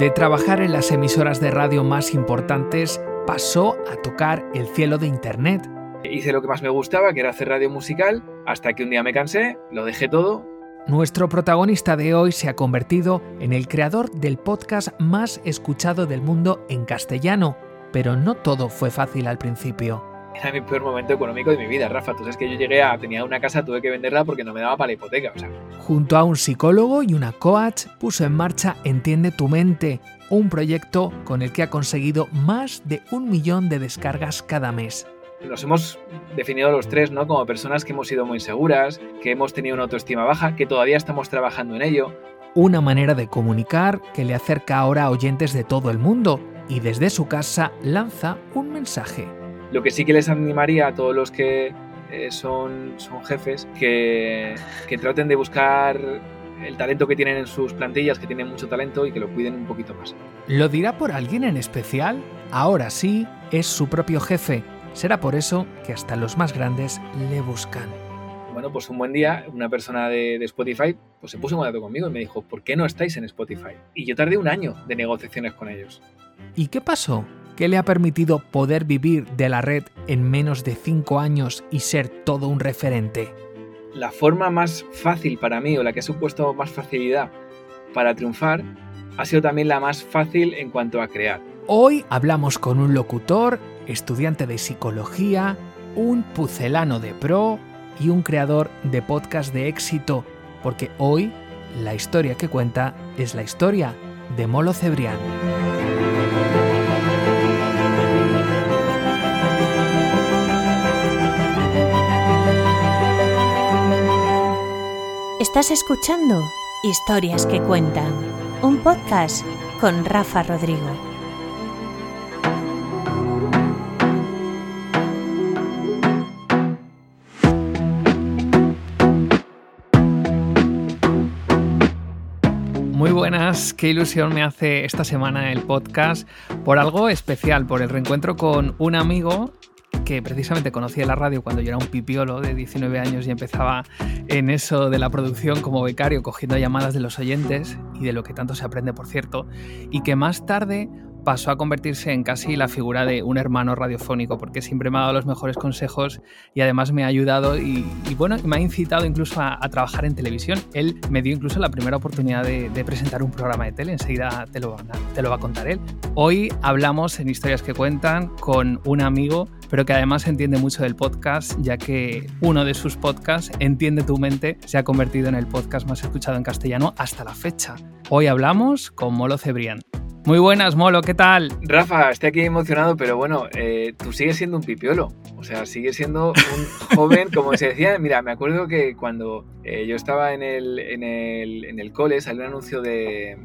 De trabajar en las emisoras de radio más importantes, pasó a tocar el cielo de Internet. Hice lo que más me gustaba, que era hacer radio musical, hasta que un día me cansé, lo dejé todo. Nuestro protagonista de hoy se ha convertido en el creador del podcast más escuchado del mundo en castellano, pero no todo fue fácil al principio. Era mi peor momento económico de mi vida, Rafa. Tú sabes que yo llegué a. tenía una casa, tuve que venderla porque no me daba para la hipoteca. O sea. Junto a un psicólogo y una coach, puso en marcha Entiende tu mente, un proyecto con el que ha conseguido más de un millón de descargas cada mes. Nos hemos definido los tres ¿no? como personas que hemos sido muy inseguras, que hemos tenido una autoestima baja, que todavía estamos trabajando en ello. Una manera de comunicar que le acerca ahora a oyentes de todo el mundo y desde su casa lanza un mensaje lo que sí que les animaría a todos los que eh, son, son jefes que, que traten de buscar el talento que tienen en sus plantillas, que tienen mucho talento y que lo cuiden un poquito más. ¿Lo dirá por alguien en especial? Ahora sí, es su propio jefe. Será por eso que hasta los más grandes le buscan. Bueno, pues un buen día una persona de, de Spotify pues se puso en contacto conmigo y me dijo, ¿por qué no estáis en Spotify? Y yo tardé un año de negociaciones con ellos. ¿Y qué pasó? ¿Qué le ha permitido poder vivir de la red en menos de 5 años y ser todo un referente? La forma más fácil para mí o la que ha supuesto más facilidad para triunfar ha sido también la más fácil en cuanto a crear. Hoy hablamos con un locutor, estudiante de psicología, un pucelano de pro y un creador de podcast de éxito, porque hoy la historia que cuenta es la historia de Molo Cebrián. Estás escuchando Historias que Cuentan, un podcast con Rafa Rodrigo. Muy buenas, qué ilusión me hace esta semana el podcast por algo especial, por el reencuentro con un amigo que precisamente conocí en la radio cuando yo era un pipiolo de 19 años y empezaba en eso de la producción como becario, cogiendo llamadas de los oyentes y de lo que tanto se aprende, por cierto, y que más tarde pasó a convertirse en casi la figura de un hermano radiofónico, porque siempre me ha dado los mejores consejos y además me ha ayudado y, bueno, me ha incitado incluso a, trabajar en televisión. Él me dio incluso la primera oportunidad de, presentar un programa de tele, enseguida te lo, te lo va a contar él. Hoy hablamos en Historias que Cuentan con un amigo, pero que además entiende mucho del podcast, ya que uno de sus podcasts, Entiende tu mente, se ha convertido en el podcast más escuchado en castellano hasta la fecha. Hoy hablamos con Molo Cebrián. Muy buenas, Molo, ¿qué tal? Rafa, estoy aquí emocionado, pero bueno, eh, tú sigues siendo un pipiolo. O sea, sigues siendo un joven, como se decía. Mira, me acuerdo que cuando eh, yo estaba en el, en, el, en el cole, salió un anuncio de,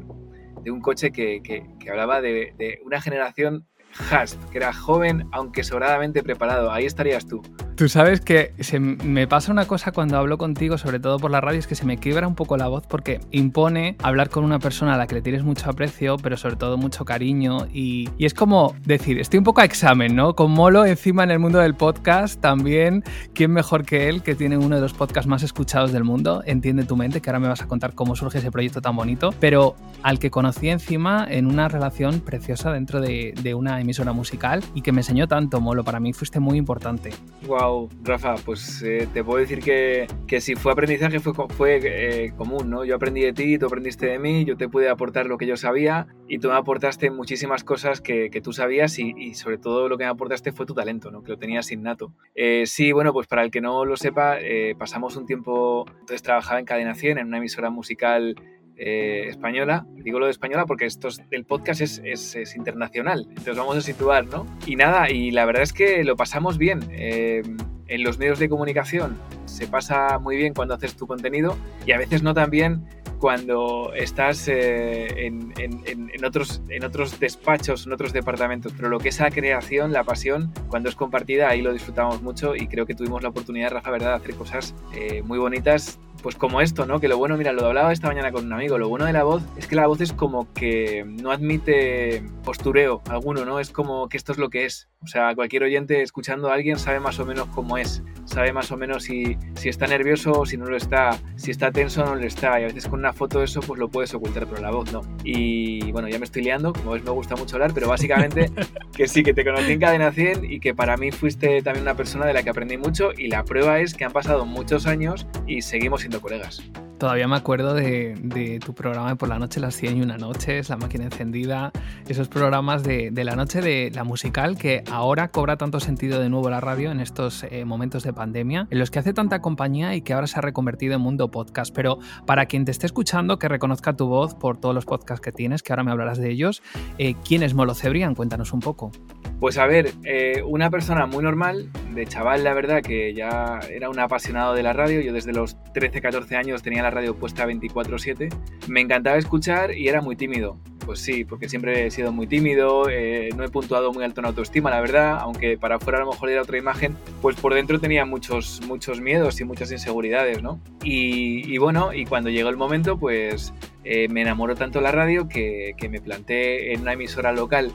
de un coche que, que, que hablaba de, de, una generación Hast, que era joven aunque sobradamente preparado. Ahí estarías tú. Tú sabes que se me pasa una cosa cuando hablo contigo, sobre todo por la radio, es que se me quiebra un poco la voz porque impone hablar con una persona a la que le tienes mucho aprecio, pero sobre todo mucho cariño. Y, y es como decir, estoy un poco a examen, ¿no? Con Molo encima en el mundo del podcast también, ¿quién mejor que él, que tiene uno de los podcasts más escuchados del mundo? Entiende tu mente, que ahora me vas a contar cómo surge ese proyecto tan bonito, pero al que conocí encima en una relación preciosa dentro de, de una emisora musical y que me enseñó tanto, Molo. Para mí fuiste muy importante. Wow, Rafa, pues eh, te puedo decir que, que, si fue aprendizaje fue, fue eh, común, ¿no? Yo aprendí de ti, tú aprendiste de mí, yo te pude aportar lo que yo sabía y tú me aportaste muchísimas cosas que, que tú sabías y, y, sobre todo lo que me aportaste fue tu talento, ¿no? Que lo tenías innato. Eh, sí, bueno, pues para el que no lo sepa, eh, pasamos un tiempo, entonces trabajaba en Cadena 100, en una emisora musical eh, española. Digo lo de española porque esto es, el podcast es, es, internacional, entonces vamos a situar, ¿no? Y nada, y la verdad es que lo pasamos bien. Eh, en los medios de comunicación se pasa muy bien cuando haces tu contenido y a veces no tan bien cuando estás eh, en, en, en, otros, en otros despachos, en otros departamentos, pero lo que es la creación, la pasión, cuando es compartida, ahí lo disfrutamos mucho y creo que tuvimos la oportunidad, Rafa, ¿verdad?, de hacer cosas eh, muy bonitas pues como esto, ¿no? Que lo bueno, mira, lo hablaba esta mañana con un amigo, lo bueno de la voz es que la voz es como que no admite postureo alguno, ¿no? Es como que esto es lo que es. O sea, cualquier oyente escuchando a alguien sabe más o menos cómo es, sabe más o menos si, si está nervioso o si no lo está, si está tenso o no lo está. Y a veces con una foto eso pues lo puedes ocultar, pero la voz no. Y bueno, ya me estoy liando, como ves me gusta mucho hablar, pero básicamente que sí, que te conocí en Cadena 100 y que para mí fuiste también una persona de la que aprendí mucho y la prueba es que han pasado muchos años y seguimos siendo colegas. Todavía me acuerdo de, tu programa de por la noche, las 100 y una noches, La máquina encendida, esos programas de, la noche de la musical que ahora cobra tanto sentido de nuevo la radio en estos eh, momentos de pandemia, en los que hace tanta compañía y que ahora se ha reconvertido en mundo podcast. Pero para quien te esté escuchando, que reconozca tu voz por todos los podcasts que tienes, que ahora me hablarás de ellos, eh, ¿quién es Molo? Cuéntanos un poco. Pues a ver, eh, una persona muy normal, de chaval, la verdad, que ya era un apasionado de la radio. Yo desde los 13, 14 años tenía la radio puesta 24/7. Me encantaba escuchar y era muy tímido. Pues sí, porque siempre he sido muy tímido, eh, no he puntuado muy alto en autoestima, la verdad, aunque para afuera a lo mejor era otra imagen, pues por dentro tenía muchos, muchos miedos y muchas inseguridades, ¿no? Y, bueno, y cuando llegó el momento, pues eh, me enamoró tanto la radio que, que me planté en una emisora local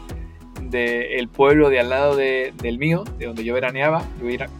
del pueblo de al lado del mío, de donde yo veraneaba.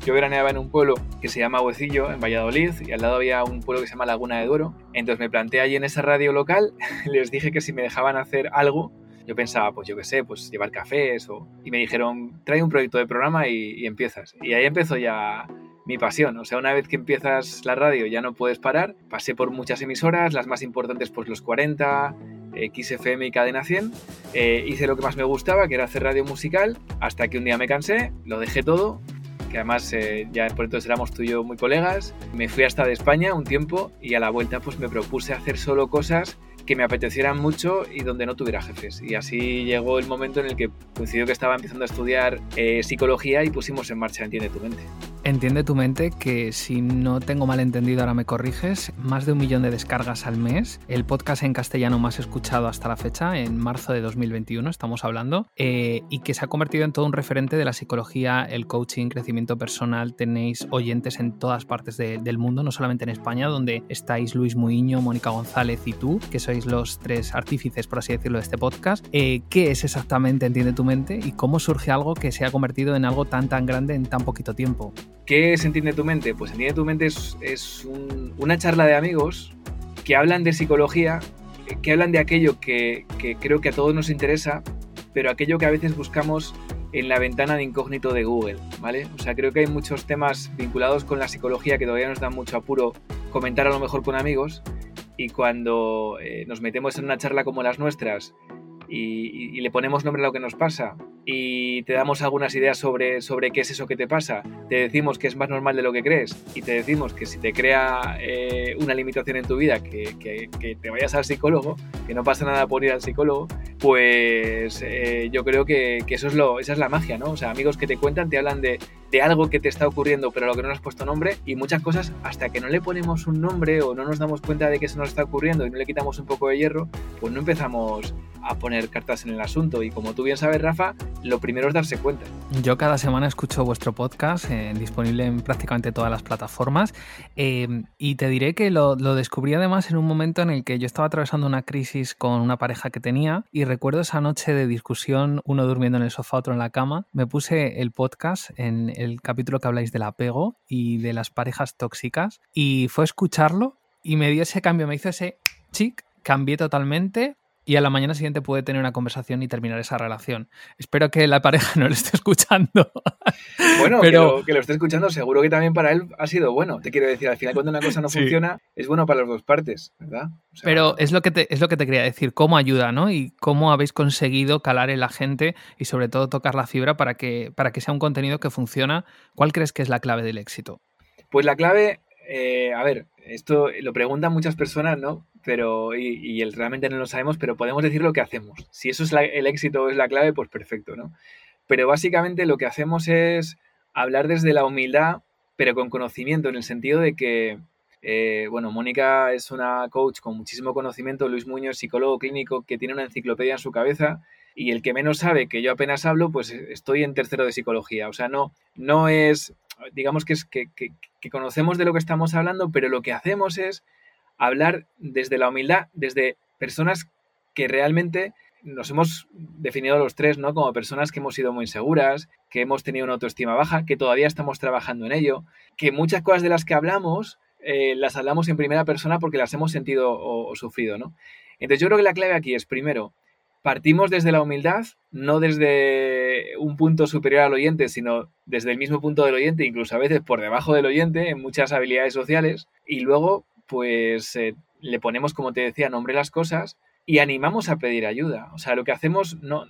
Yo, veraneaba en un pueblo que se llama Huecillo, en Valladolid, y al lado había un pueblo que se llama Laguna de Duero. Entonces me planteé allí en esa radio local, les dije que si me dejaban hacer algo, yo pensaba, pues yo qué sé, pues llevar cafés o... Y me dijeron, trae un proyecto de programa y, y empiezas. Y ahí empezó ya mi pasión. O sea, una vez que empiezas la radio ya no puedes parar. Pasé por muchas emisoras, las más importantes pues los 40, XFM y Cadena 100. Eh, hice lo que más me gustaba, que era hacer radio musical, hasta que un día me cansé, lo dejé todo, que además eh, ya por entonces éramos tú y yo muy colegas. Me fui hasta de España un tiempo y a la vuelta pues me propuse hacer solo cosas que me apetecieran mucho y donde no tuviera jefes. Y así llegó el momento en el que coincidió que estaba empezando a estudiar eh, psicología y pusimos en marcha Entiende tu mente. Entiende tu mente que si no tengo mal entendido, ahora me corriges, más de un millón de descargas al mes, el podcast en castellano más escuchado hasta la fecha, en marzo de 2021 estamos hablando, eh, y que se ha convertido en todo un referente de la psicología, el coaching, crecimiento personal. Tenéis oyentes en todas partes del mundo, no solamente en España, donde estáis Luis Muiño, Mónica González y tú, que sois los tres artífices, por así decirlo, de este podcast. Eh, ¿Qué es exactamente Entiende tu mente y cómo surge algo que se ha convertido en algo tan tan grande en tan poquito tiempo? ¿Qué es Entiende tu mente? Pues Entiende tu mente es, una charla de amigos que hablan de psicología, que hablan de aquello que, creo que a todos nos interesa, pero aquello que a veces buscamos en la ventana de incógnito de Google, ¿vale? O sea, creo que hay muchos temas vinculados con la psicología que todavía nos dan mucho apuro comentar a lo mejor con amigos y cuando eh, nos metemos en una charla como las nuestras y, y, le ponemos nombre a lo que nos pasa y te damos algunas ideas sobre, sobre qué es eso que te pasa, te decimos que es más normal de lo que crees y te decimos que si te crea eh, una limitación en tu vida, que, que, te vayas al psicólogo, que no pasa nada por ir al psicólogo, pues eh, yo creo que, eso es lo, esa es la magia, ¿no? O sea, amigos que te cuentan, te hablan de, de algo que te está ocurriendo, pero a lo que no le has puesto nombre, y muchas cosas, hasta que no le ponemos un nombre o no nos damos cuenta de que eso nos está ocurriendo y no le quitamos un poco de hierro, pues no empezamos a poner cartas en el asunto. Y como tú bien sabes, Rafa, lo primero es darse cuenta. Yo cada semana escucho vuestro podcast, eh, disponible en prácticamente todas las plataformas, eh, y te diré que lo, lo, descubrí además en un momento en el que yo estaba atravesando una crisis con una pareja que tenía, y recuerdo esa noche de discusión, uno durmiendo en el sofá, otro en la cama, me puse el podcast en el capítulo que habláis del apego y de las parejas tóxicas, y fue escucharlo y me dio ese cambio, me hizo ese chic, cambié totalmente, y a la mañana siguiente puede tener una conversación y terminar esa relación. Espero que la pareja no lo esté escuchando. Bueno, pero... que, lo, esté escuchando seguro que también para él ha sido bueno. Te quiero decir, al final cuando una cosa no funciona es bueno para las dos partes, ¿verdad? pero es lo, que te, es lo que te quería decir, cómo ayuda, ¿no? Y cómo habéis conseguido calar en la gente y sobre todo tocar la fibra para que, para que sea un contenido que funciona. ¿Cuál crees que es la clave del éxito? Pues la clave, eh, a ver, esto lo preguntan muchas personas, ¿no? pero y, el, realmente no lo sabemos, pero podemos decir lo que hacemos. Si eso es el éxito es la clave, pues perfecto, ¿no? Pero básicamente lo que hacemos es hablar desde la humildad, pero con conocimiento, en el sentido de que, eh, bueno, Mónica es una coach con muchísimo conocimiento, Luis Muñoz, psicólogo clínico, que tiene una enciclopedia en su cabeza, y el que menos sabe que yo apenas hablo, pues estoy en tercero de psicología. O sea, no, no es, digamos que es que, que conocemos de lo que estamos hablando, pero lo que hacemos es hablar desde la humildad, desde personas que realmente nos hemos definido los tres, ¿no? Como personas que hemos sido muy inseguras, que hemos tenido una autoestima baja, que todavía estamos trabajando en ello, que muchas cosas de las que hablamos eh, las hablamos en primera persona porque las hemos sentido o, sufrido, ¿no? Entonces yo creo que la clave aquí es, primero, partimos desde la humildad, no desde un punto superior al oyente, sino desde el mismo punto del oyente, incluso a veces por debajo del oyente, en muchas habilidades sociales, y luego, pues, eh, le ponemos, como te decía, nombre las cosas y animamos a pedir ayuda. O sea, lo que hacemos, no,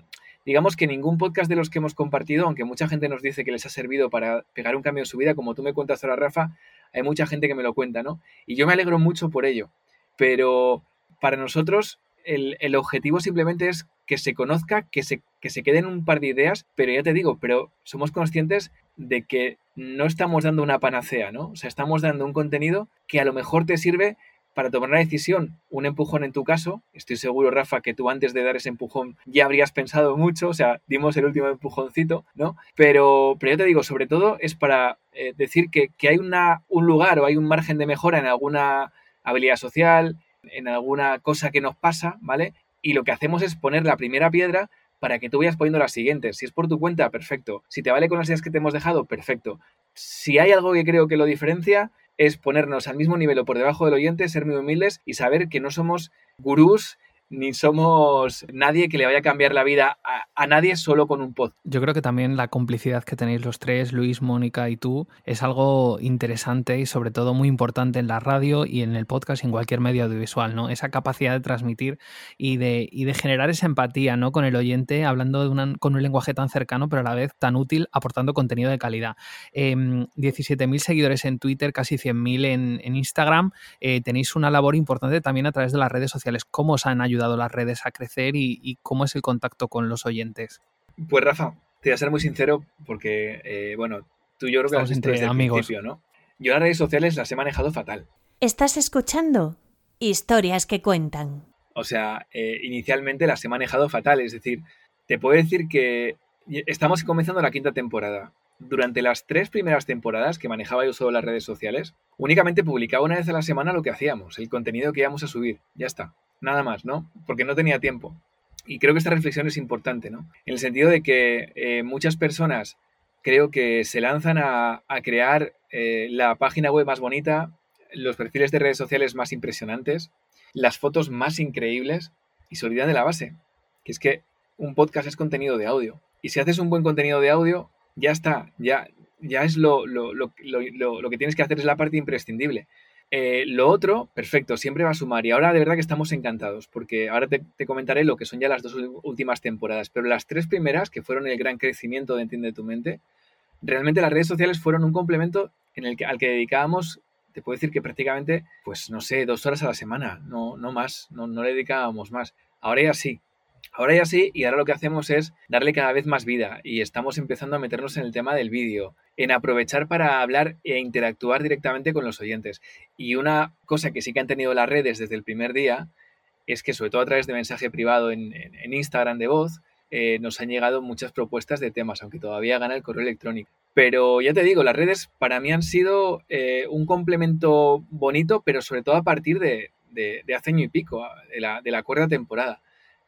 digamos que ningún podcast de los que hemos compartido, aunque mucha gente nos dice que les ha servido para pegar un cambio en su vida, como tú me cuentas ahora, Rafa, hay mucha gente que me lo cuenta, ¿no? Y yo me alegro mucho por ello. Pero para nosotros el, el objetivo simplemente es que se conozca, que se, que se queden un par de ideas, pero ya te digo, pero somos conscientes de que no estamos dando una panacea, ¿no? O sea, estamos dando un contenido que a lo mejor te sirve para tomar una decisión, un empujón en tu caso, estoy seguro, Rafa, que tú antes de dar ese empujón ya habrías pensado mucho, o sea, dimos el último empujoncito, ¿no? Pero, pero yo te digo, sobre todo es para eh, decir que, que, hay una, un lugar o hay un margen de mejora en alguna habilidad social, en alguna cosa que nos pasa, ¿vale? Y lo que hacemos es poner la primera piedra para que tú vayas poniendo las siguientes. Si es por tu cuenta, perfecto. Si te vale con las ideas que te hemos dejado, perfecto. Si hay algo que creo que lo diferencia, es ponernos al mismo nivel o por debajo del oyente, ser muy humildes y saber que no somos gurús ni somos nadie que le vaya a cambiar la vida a, nadie solo con un pod. Yo creo que también la complicidad que tenéis los tres, Luis, Mónica y tú, es algo interesante y sobre todo muy importante en la radio y en el podcast y en cualquier medio audiovisual, ¿no? Esa capacidad de transmitir y de, y de generar esa empatía, ¿no? Con el oyente, hablando con un lenguaje tan cercano, pero a la vez tan útil, aportando contenido de calidad. Eh, em, 17.000 seguidores en Twitter, casi 100.000 en, en, Instagram. Eh, tenéis una labor importante también a través de las redes sociales. ¿Cómo os han ayudado? Las redes a crecer y, cómo es el contacto con los oyentes? Pues Rafa, te voy a ser muy sincero porque, eh, bueno, tú yo creo que las desde amigos. principio, ¿no? Yo las redes sociales las he manejado fatal. ¿Estás escuchando? Historias que cuentan. O sea, eh, inicialmente las he manejado fatal, es decir, te puedo decir que estamos comenzando la quinta temporada. Durante las tres primeras temporadas que manejaba yo solo las redes sociales, únicamente publicaba una vez a la semana lo que hacíamos, el contenido que íbamos a subir. Ya está nada más, ¿no? Porque no tenía tiempo. Y creo que esta reflexión es importante, ¿no? En el sentido de que eh, muchas personas creo que se lanzan a, crear eh, la página web más bonita, los perfiles de redes sociales más impresionantes, las fotos más increíbles y se olvidan de la base, que es que un podcast es contenido de audio. Y si haces un buen contenido de audio, ya está, ya, ya es lo, lo, lo, lo que tienes que hacer, es la parte imprescindible. Eh, lo otro, perfecto, siempre va a sumar. Y ahora de verdad que estamos encantados, porque ahora te, comentaré lo que son ya las dos últimas temporadas. Pero las tres primeras, que fueron el gran crecimiento de Entiende tu mente, realmente las redes sociales fueron un complemento en el que, al que dedicábamos, te puedo decir que prácticamente, pues no sé, dos horas a la semana, no, no más, no, no le dedicábamos más. Ahora ya sí, Ahora ya sí, y ahora lo que hacemos es darle cada vez más vida y estamos empezando a meternos en el tema del vídeo, en aprovechar para hablar e interactuar directamente con los oyentes. Y una cosa que sí que han tenido las redes desde el primer día es que, sobre todo a través de mensaje privado en, Instagram de voz, eh, nos han llegado muchas propuestas de temas, aunque todavía gana el correo electrónico. Pero ya te digo, las redes para mí han sido eh, un complemento bonito, pero sobre todo a partir de, hace año y pico, de la, de la cuarta temporada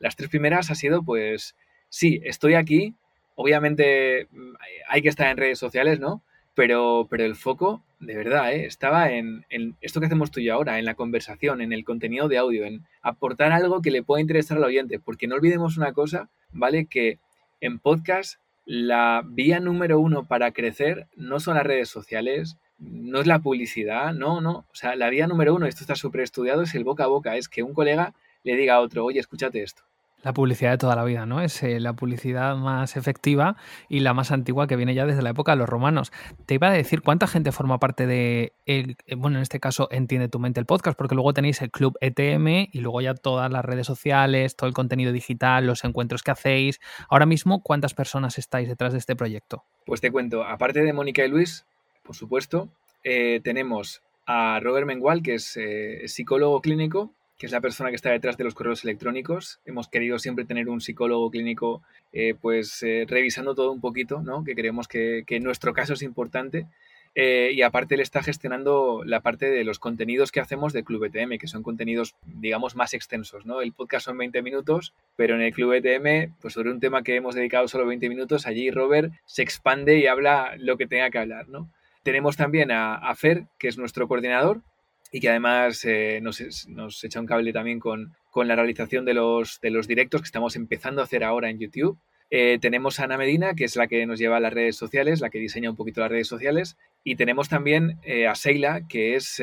las tres primeras ha sido, pues, sí, estoy aquí, obviamente mm, hay que estar en redes sociales, ¿no? Pero, pero el foco, de verdad, ¿eh? estaba en, esto que hacemos tú y yo ahora, en la conversación, en el contenido de audio, en aportar algo que le pueda interesar al oyente. Porque no olvidemos una cosa, ¿vale? Que en podcast la vía número uno para crecer no son las redes sociales, no es la publicidad, no, no. O sea, la vía número uno, esto está súper estudiado, es el boca a boca, es que un colega le diga a otro, oye, escúchate esto. La publicidad de toda la vida, ¿no? Es eh, la publicidad más efectiva y la más antigua que viene ya desde la época de los romanos. Te iba a decir cuánta gente forma parte de, el, eh, bueno, en este caso, Entiende tu mente el podcast, porque luego tenéis el club ETM y luego ya todas las redes sociales, todo el contenido digital, los encuentros que hacéis. Ahora mismo, ¿cuántas personas estáis detrás de este proyecto? Pues te cuento, aparte de Mónica y Luis, por supuesto, eh, tenemos a Robert Mengual, que es psicólogo clínico que es la persona que está detrás de los correos electrónicos. Hemos querido siempre tener un psicólogo clínico, eh, pues eh, revisando todo un poquito, ¿no? que creemos que, en nuestro caso es importante. Eh, y aparte él está gestionando la parte de los contenidos que hacemos de Club ETM, que son contenidos, digamos, más extensos, ¿no? El podcast son 20 minutos, pero en el Club ETM, pues sobre un tema que hemos dedicado solo 20 minutos, allí Robert se expande y habla lo que tenga que hablar, ¿no? Tenemos también a, Fer, que es nuestro coordinador, y que además eh, nos, nos, echa un cable también con, con la realización de los, de los directos que estamos empezando a hacer ahora en YouTube. Eh, tenemos a Ana Medina, que es la que nos lleva a las redes sociales, la que diseña un poquito las redes sociales. Y tenemos también eh, a Seila, que es,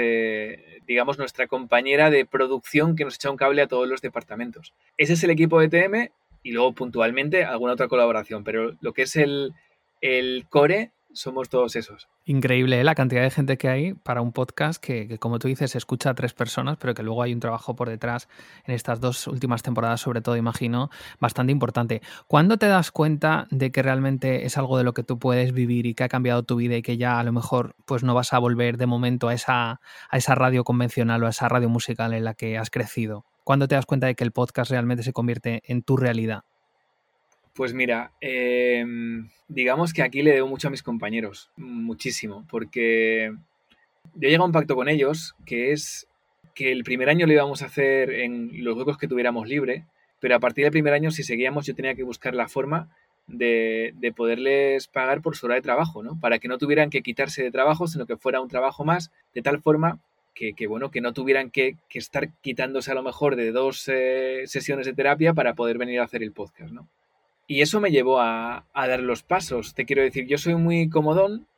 digamos, nuestra compañera de producción que nos echa un cable a todos los departamentos. Ese es el equipo de TM y luego puntualmente alguna otra colaboración, pero lo que es el, el core somos todos esos. Increíble ¿eh? la cantidad de gente que hay para un podcast que, como tú dices, escucha a tres personas, pero que luego hay un trabajo por detrás en estas dos últimas temporadas, sobre todo, imagino, bastante importante. ¿Cuándo te das cuenta de que realmente es algo de lo que tú puedes vivir y que ha cambiado tu vida y que ya a lo mejor pues no vas a volver de momento a esa, a esa radio convencional o a esa radio musical en la que has crecido? ¿Cuándo te das cuenta de que el podcast realmente se convierte en tu realidad? Pues mira, em, digamos que aquí le debo mucho a mis compañeros, muchísimo, porque yo llegué a un pacto con ellos que es que el primer año lo íbamos a hacer en los huecos que tuviéramos libre, pero a partir del primer año, si seguíamos, yo tenía que buscar la forma de, poderles pagar por su hora de trabajo, ¿no? Para que no tuvieran que quitarse de trabajo, sino que fuera un trabajo más, de tal forma que, bueno, que no tuvieran que, estar quitándose a lo mejor de dos eh, sesiones de terapia para poder venir a hacer el podcast, ¿no? Y eso me llevó a, dar los pasos. Te quiero decir, yo soy muy comodón,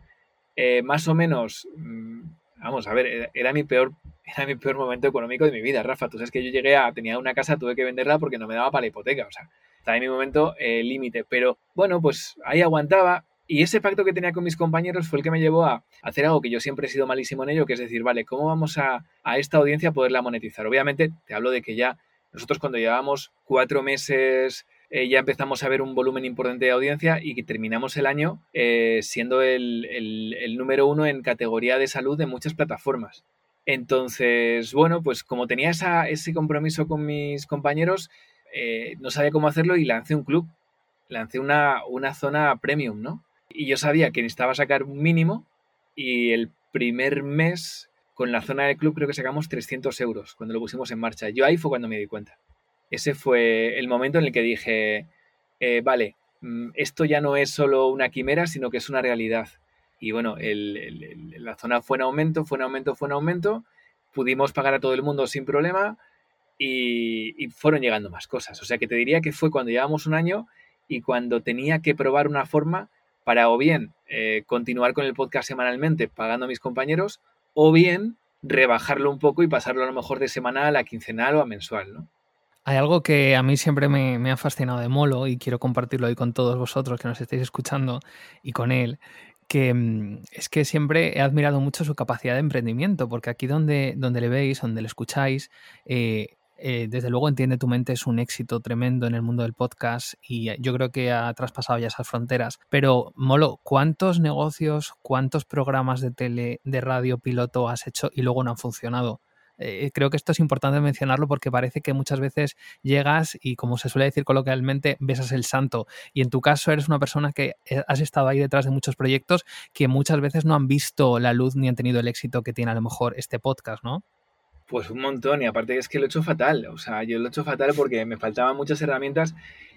eh, más o menos, mm, vamos a ver, era, mi peor, era mi peor momento económico de mi vida, Rafa. Tú sabes que yo llegué a, tenía una casa, tuve que venderla porque no me daba para la hipoteca, o sea, estaba en mi momento eh, límite. Pero bueno, pues ahí aguantaba. Y ese pacto que tenía con mis compañeros fue el que me llevó a hacer algo que yo siempre he sido malísimo en ello, que es decir, vale, ¿cómo vamos a, a esta audiencia poderla monetizar? Obviamente, te hablo de que ya nosotros cuando llevábamos cuatro meses eh, ya empezamos a ver un volumen importante de audiencia y terminamos el año eh, siendo el, número uno en categoría de salud de muchas plataformas. Entonces, bueno, pues como tenía ese compromiso con mis compañeros, eh, no sabía cómo hacerlo y lancé un club, lancé una, una zona premium, ¿no? Y yo sabía que necesitaba sacar un mínimo y el primer mes con la zona del club creo que sacamos 300 euros cuando lo pusimos en marcha. Yo ahí fue cuando me di cuenta ese fue el momento en el que dije, eh, vale, mm, esto ya no es solo una quimera, sino que es una realidad. Y bueno, la zona fue en aumento, fue en aumento, fue en aumento. Pudimos pagar a todo el mundo sin problema y, fueron llegando más cosas. O sea que te diría que fue cuando llevamos un año y cuando tenía que probar una forma para o bien eh, continuar con el podcast semanalmente pagando a mis compañeros o bien rebajarlo un poco y pasarlo a lo mejor de semanal a quincenal o a mensual, ¿no? Hay algo que a mí siempre me, ha fascinado de Molo y quiero compartirlo hoy con todos vosotros que nos estáis escuchando y con él, que mm, es que siempre he admirado mucho su capacidad de emprendimiento, porque aquí donde, donde le veis, donde le escucháis, eh, eh, desde luego entiende tu mente es un éxito tremendo en el mundo del podcast y yo creo que ha traspasado ya esas fronteras. Pero, Molo, ¿cuántos negocios, cuántos programas de tele, de radio piloto has hecho y luego no han funcionado? Eh, creo que esto es importante mencionarlo porque parece que muchas veces llegas y, como se suele decir coloquialmente, besas el santo. Y en tu caso eres una persona que eh, has estado ahí detrás de muchos proyectos que muchas veces no han visto la luz ni han tenido el éxito que tiene a lo mejor este podcast, ¿no? Pues un montón, y aparte es que lo he hecho fatal. O sea, yo lo he hecho fatal porque me faltaban muchas herramientas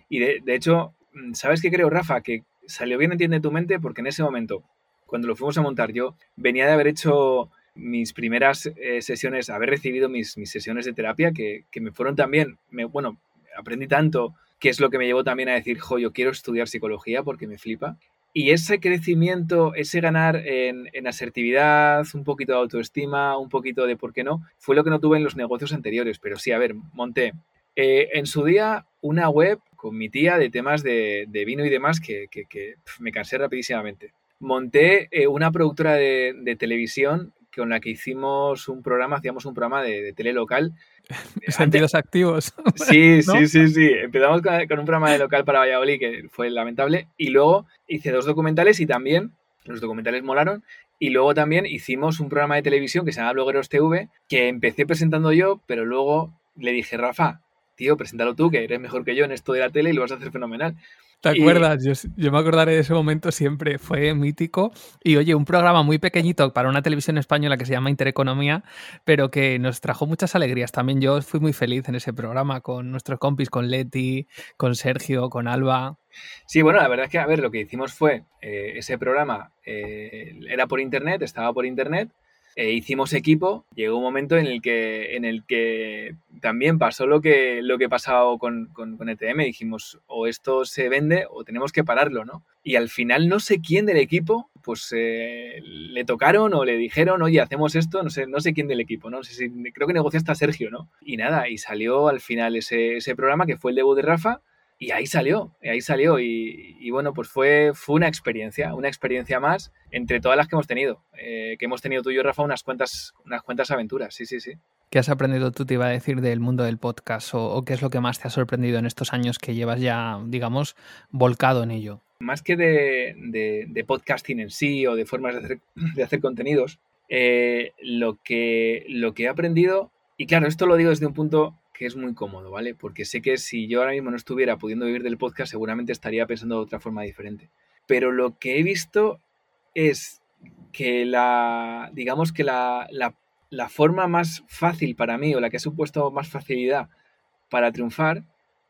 y de, de hecho, mm, ¿sabes qué creo, Rafa? Que salió bien Entiende tu mente porque en ese momento, cuando lo fuimos a montar yo, venía de haber hecho mis primeras eh, sesiones, haber recibido mis, mis sesiones de terapia que, que me fueron también, me, bueno, aprendí tanto que es lo que me llevó también a decir, jo, yo quiero estudiar psicología porque me flipa. Y ese crecimiento, ese ganar en, en, asertividad, un poquito de autoestima, un poquito de por qué no, fue lo que no tuve en los negocios anteriores. Pero sí, a ver, monté eh, en su día una web con mi tía de temas de, de vino y demás que, que, me cansé rapidísimamente. Monté eh, una productora de, de televisión con la que hicimos un programa, hacíamos un programa de, tele local. Sentidos activos. Sí, sí, sí, sí. Empezamos con, un programa de local para Valladolid que fue lamentable y luego hice dos documentales y también los documentales molaron y luego también hicimos un programa de televisión que se llama Blogueros TV que empecé presentando yo, pero luego le dije, Rafa, tío, preséntalo tú, que eres mejor que yo en esto de la tele y lo vas a hacer fenomenal. ¿Te acuerdas? Yo, me acordaré de ese momento siempre, fue mítico. Y oye, un programa muy pequeñito para una televisión española que se llama Intereconomía, pero que nos trajo muchas alegrías. También yo fui muy feliz en ese programa con nuestros compis, con Leti, con Sergio, con Alba. Sí, bueno, la verdad es que, a ver, lo que hicimos fue, eh, ese programa eh, era por internet, estaba por internet, e hicimos equipo, llegó un momento en el que, en el que también pasó lo que, lo que pasaba con, con, ETM. Dijimos, o esto se vende o tenemos que pararlo, ¿no? Y al final no sé quién del equipo, pues eh, le tocaron o le dijeron, oye, hacemos esto, no sé, no sé quién del equipo, ¿no? sé si, creo que negocia hasta Sergio, ¿no? Y nada, y salió al final ese, ese programa que fue el debut de Rafa y ahí salió, ahí salió. Y, bueno, pues fue, fue una experiencia, una experiencia más entre todas las que hemos tenido. Eh, que hemos tenido tú y yo, Rafa, unas cuantas, unas cuantas aventuras, sí, sí, sí. ¿Qué has aprendido tú, te iba a decir, del mundo del podcast? O, qué es lo que más te ha sorprendido en estos años que llevas ya, digamos, volcado en ello? Más que de, podcasting en sí o de formas de hacer, de hacer contenidos, eh, lo, que, lo que he aprendido, y claro, esto lo digo desde un punto que es muy cómodo, ¿vale? Porque sé que si yo ahora mismo no estuviera pudiendo vivir del podcast, seguramente estaría pensando de otra forma diferente. Pero lo que he visto es que la, digamos que la, la, forma más fácil para mí o la que ha supuesto más facilidad para triunfar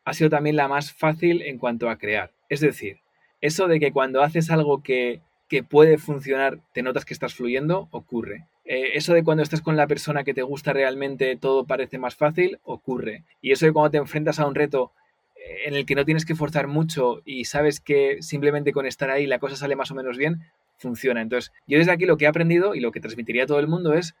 ha sido también la más fácil en cuanto a crear. Es decir, eso de que cuando haces algo que, que puede funcionar, te notas que estás fluyendo, ocurre. Eh, eso de cuando estás con la persona que te gusta realmente todo parece más fácil, ocurre. Y eso de cuando te enfrentas a un reto eh, en el que no tienes que forzar mucho y sabes que simplemente con estar ahí la cosa sale más o menos bien, funciona. Entonces, yo desde aquí lo que he aprendido y lo que transmitiría a todo el mundo es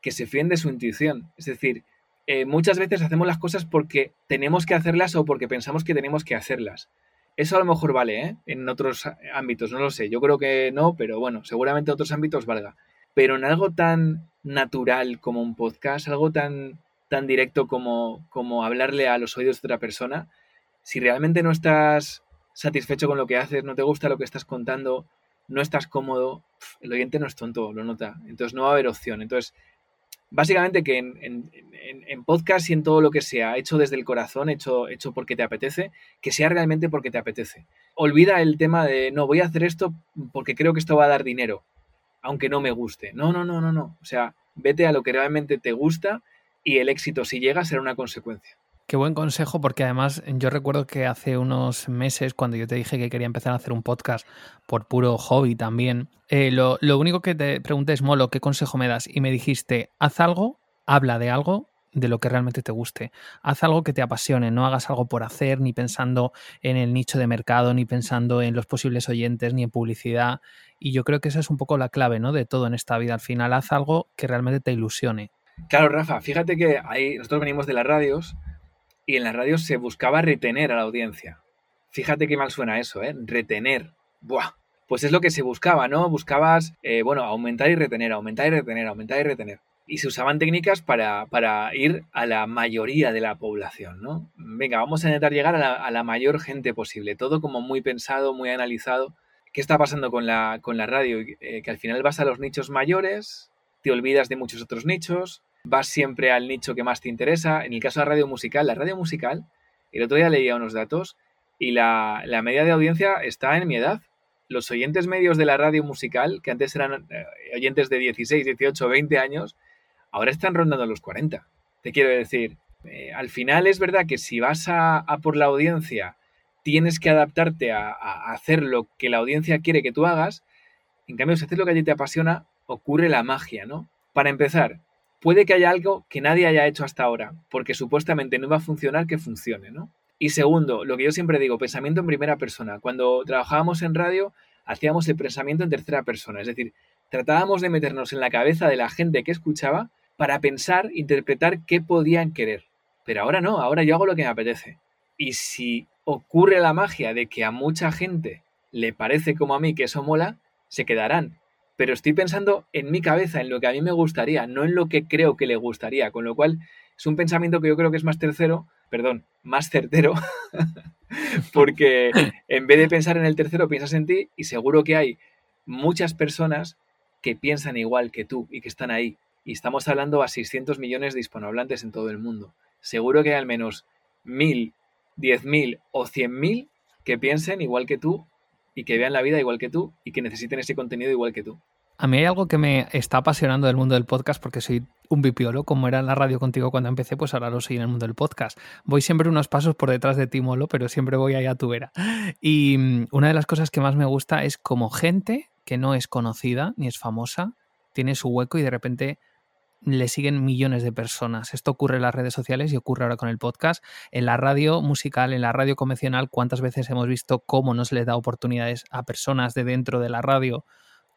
que se fíen de su intuición. Es decir, eh, muchas veces hacemos las cosas porque tenemos que hacerlas o porque pensamos que tenemos que hacerlas. Eso a lo mejor vale, ¿eh? En otros ámbitos, no lo sé. Yo creo que no, pero bueno, seguramente en otros ámbitos valga pero en algo tan natural como un podcast, algo tan, tan directo como, como hablarle a los oídos de otra persona, si realmente no estás satisfecho con lo que haces, no te gusta lo que estás contando, no estás cómodo, el oyente no es tonto, lo nota. Entonces no va a haber opción. Entonces, básicamente que en, podcast y en todo lo que sea, hecho desde el corazón, hecho, hecho porque te apetece, que sea realmente porque te apetece. Olvida el tema de, no, voy a hacer esto porque creo que esto va a dar dinero aunque no me guste. No, no, no, no, no. O sea, vete a lo que realmente te gusta y el éxito, si llega, será una consecuencia. Qué buen consejo, porque además yo recuerdo que hace unos meses, cuando yo te dije que quería empezar a hacer un podcast por puro hobby también, eh, lo, lo, único que te pregunté es, Molo, ¿qué consejo me das? Y me dijiste, haz algo, habla de algo de lo que realmente te guste. Haz algo que te apasione, no hagas algo por hacer, ni pensando en el nicho de mercado, ni pensando en los posibles oyentes, ni en publicidad. Y yo creo que esa es un poco la clave, ¿no? De todo en esta vida. Al final, haz algo que realmente te ilusione. Claro, Rafa, fíjate que ahí nosotros venimos de las radios y en las radios se buscaba retener a la audiencia. Fíjate qué mal suena eso, ¿eh? Retener. Buah. Pues es lo que se buscaba, ¿no? Buscabas, eh, bueno, aumentar y retener, aumentar y retener, aumentar y retener y se usaban técnicas para, ir a la mayoría de la población, ¿no? Venga, vamos a intentar llegar a la, mayor gente posible, todo como muy pensado, muy analizado. ¿Qué está pasando con la, con la radio? Eh, que al final vas a los nichos mayores, te olvidas de muchos otros nichos, vas siempre al nicho que más te interesa. En el caso de la radio musical, la radio musical, el otro día leía unos datos y la, la media de audiencia está en mi edad. Los oyentes medios de la radio musical, que antes eran eh, oyentes de 16, 18, 20 años, ahora están rondando los 40. Te quiero decir, eh, al final es verdad que si vas a, por la audiencia, tienes que adaptarte a, hacer lo que la audiencia quiere que tú hagas. En cambio, si haces lo que a ti te apasiona, ocurre la magia, ¿no? Para empezar, puede que haya algo que nadie haya hecho hasta ahora, porque supuestamente no va a funcionar que funcione, ¿no? Y segundo, lo que yo siempre digo, pensamiento en primera persona. Cuando trabajábamos en radio, hacíamos el pensamiento en tercera persona, es decir, tratábamos de meternos en la cabeza de la gente que escuchaba para pensar, interpretar qué podían querer. Pero ahora no, ahora yo hago lo que me apetece. Y si ocurre la magia de que a mucha gente le parece como a mí que eso mola, se quedarán. Pero estoy pensando en mi cabeza, en lo que a mí me gustaría, no en lo que creo que le gustaría. Con lo cual es un pensamiento que yo creo que es más tercero, perdón, más certero, porque en vez de pensar en el tercero, piensas en ti y seguro que hay muchas personas que piensan igual que tú y que están ahí. Y estamos hablando a 600 millones de hispanohablantes en todo el mundo. Seguro que hay al menos mil, diez mil o cien mil que piensen igual que tú y que vean la vida igual que tú y que necesiten ese contenido igual que tú. A mí hay algo que me está apasionando del mundo del podcast porque soy un bipiolo, como era en la radio contigo cuando empecé, pues ahora lo soy en el mundo del podcast. Voy siempre unos pasos por detrás de ti, Molo, pero siempre voy ahí a tu vera. Y mm, una de las cosas que más me gusta es como gente que no es conocida ni es famosa, tiene su hueco y de repente le siguen millones de personas. Esto ocurre en las redes sociales y ocurre ahora con el podcast. En la radio musical, en la radio convencional, ¿cuántas veces hemos visto cómo no se les da oportunidades a personas de dentro de la radio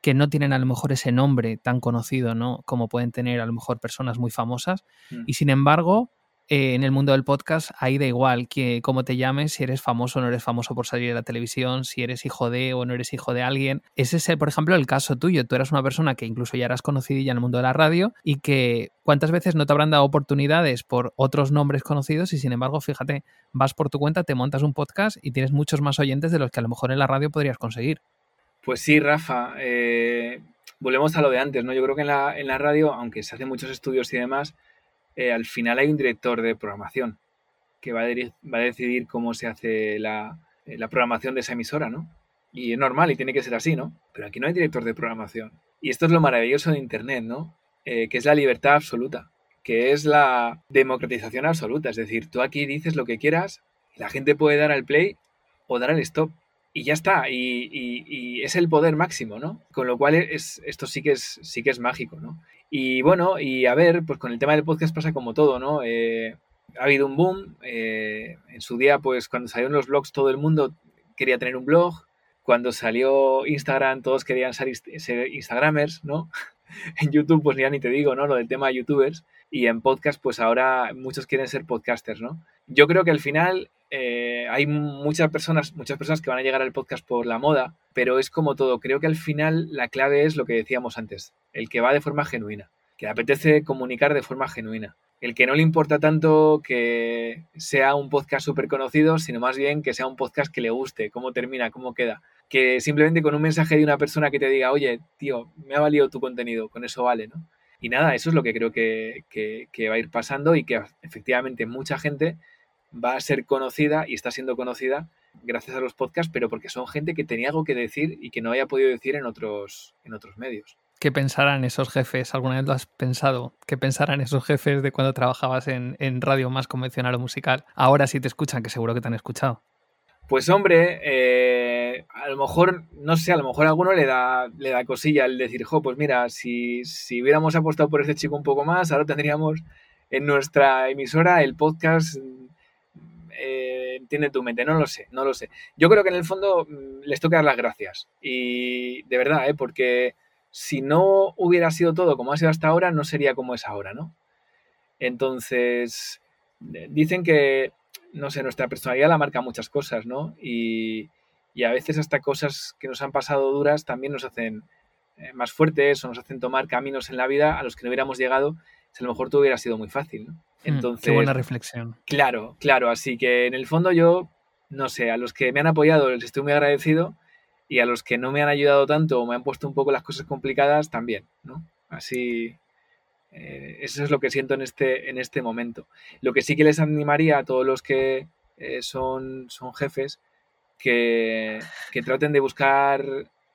que no tienen a lo mejor ese nombre tan conocido, ¿no? Como pueden tener a lo mejor personas muy famosas. Mm. Y sin embargo, eh, en el mundo del podcast ahí da igual que cómo te llames, si eres famoso o no eres famoso por salir de la televisión, si eres hijo de o no eres hijo de alguien. Ese es, por ejemplo, el caso tuyo. Tú eras una persona que incluso ya eras conocidilla en el mundo de la radio y que cuántas veces no te habrán dado oportunidades por otros nombres conocidos y sin embargo, fíjate, vas por tu cuenta, te montas un podcast y tienes muchos más oyentes de los que a lo mejor en la radio podrías conseguir. Pues sí, Rafa. Eh, volvemos a lo de antes, ¿no? Yo creo que en la, en la radio, aunque se hacen muchos estudios y demás, eh, al final hay un director de programación que va a, decidir cómo se hace la, eh, la, programación de esa emisora, ¿no? Y es normal y tiene que ser así, ¿no? Pero aquí no hay director de programación. Y esto es lo maravilloso de Internet, ¿no? que es la libertad absoluta, que es la democratización absoluta. Es decir, tú aquí dices lo que quieras, la gente puede dar al play o dar al stop y ya está, y, es el poder máximo, ¿no? Con lo cual es, esto sí que es, mágico, ¿no? Y bueno, y a ver, pues con el tema del podcast pasa como todo, ¿no? Eh, ha habido un boom, eh, en su día, pues cuando salieron los blogs todo el mundo quería tener un blog, cuando salió Instagram todos querían ser, ser Instagramers, ¿no? en YouTube, pues ya ni te digo, ¿no? Lo del tema de YouTubers. Y en podcast, pues ahora muchos quieren ser podcasters, ¿no? Yo creo que al final eh, hay muchas personas, muchas personas que van a llegar al podcast por la moda, pero es como todo. Creo que al final la clave es lo que decíamos antes, el que va de forma genuina, que le apetece comunicar de forma genuina. El que no le importa tanto que sea un podcast súper conocido, sino más bien que sea un podcast que le guste, cómo termina, cómo queda. Que simplemente con un mensaje de una persona que te diga, oye, tío, me ha valido tu contenido, con eso vale, ¿no? Y nada, eso es lo que creo que, que va a ir pasando y que efectivamente mucha gente va a ser conocida y está siendo conocida gracias a los podcasts, pero porque son gente que tenía algo que decir y que no había podido decir en otros, en otros medios. ¿Qué pensarán esos jefes? ¿Alguna vez lo has pensado? ¿Qué pensarán esos jefes de cuando trabajabas en, radio más convencional o musical? Ahora sí te escuchan, que seguro que te han escuchado. Pues hombre, eh, a lo mejor, no sé, a lo mejor a alguno le da, le da cosilla el decir, jo, pues mira, si, si hubiéramos apostado por este chico un poco más, ahora tendríamos en nuestra emisora el podcast eh, entiende tu mente, no lo sé, no lo sé. Yo creo que en el fondo mm, les toca dar las gracias y de verdad, ¿eh? porque si no hubiera sido todo como ha sido hasta ahora, no sería como es ahora, ¿no? Entonces, dicen que, no sé, nuestra personalidad la marca muchas cosas, ¿no? Y, a veces hasta cosas que nos han pasado duras también nos hacen eh, más fuertes o nos hacen tomar caminos en la vida a los que no hubiéramos llegado si a lo mejor todo hubiera sido muy fácil, ¿no? Hmm, Entonces, qué buena reflexión. Claro, claro. Así que en el fondo yo, no sé, a los que me han apoyado les estoy muy agradecido y a los que no me han ayudado tanto o me han puesto un poco las cosas complicadas también, ¿no? Así, eh, eso es lo que siento en este, en este momento. Lo que sí que les animaría a todos los que eh, son, son jefes que, que traten de buscar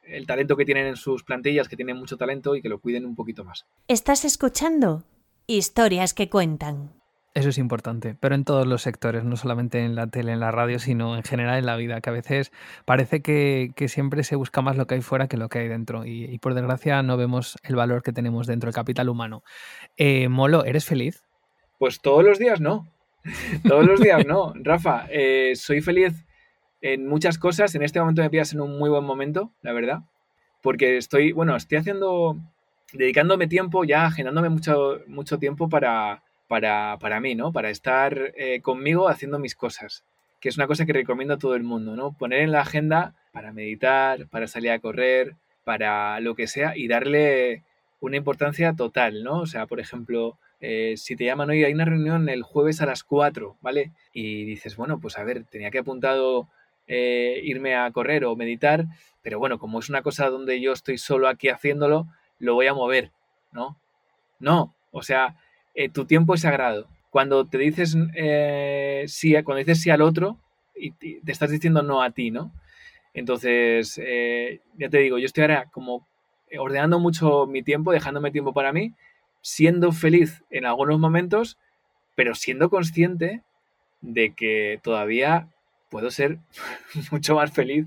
el talento que tienen en sus plantillas, que tienen mucho talento y que lo cuiden un poquito más. ¿Estás escuchando? Historias que cuentan. Eso es importante, pero en todos los sectores, no solamente en la tele, en la radio, sino en general en la vida, que a veces parece que, siempre se busca más lo que hay fuera que lo que hay dentro y, por desgracia no vemos el valor que tenemos dentro, el capital humano. Eh, Molo, ¿eres feliz? Pues todos los días no, todos los días no, Rafa, eh, soy feliz en muchas cosas, en este momento me pillas en un muy buen momento, la verdad, porque estoy, bueno, estoy haciendo dedicándome tiempo, ya agendándome mucho, mucho tiempo para, para, para mí, ¿no? Para estar eh, conmigo haciendo mis cosas, que es una cosa que recomiendo a todo el mundo, ¿no? Poner en la agenda para meditar, para salir a correr, para lo que sea y darle una importancia total, ¿no? O sea, por ejemplo, eh, si te llaman hoy, hay una reunión el jueves a las 4, ¿vale? Y dices, bueno, pues a ver, tenía que apuntado eh, irme a correr o meditar, pero bueno, como es una cosa donde yo estoy solo aquí haciéndolo, lo voy a mover, ¿no? No, o sea, eh, tu tiempo es sagrado. cuando te dices eh, sí, cuando dices sí al otro, y te estás diciendo no a ti, ¿no? Entonces, eh, ya te digo, yo estoy ahora como ordenando mucho mi tiempo, dejándome tiempo para mí, siendo feliz en algunos momentos, pero siendo consciente de que todavía puedo ser mucho más feliz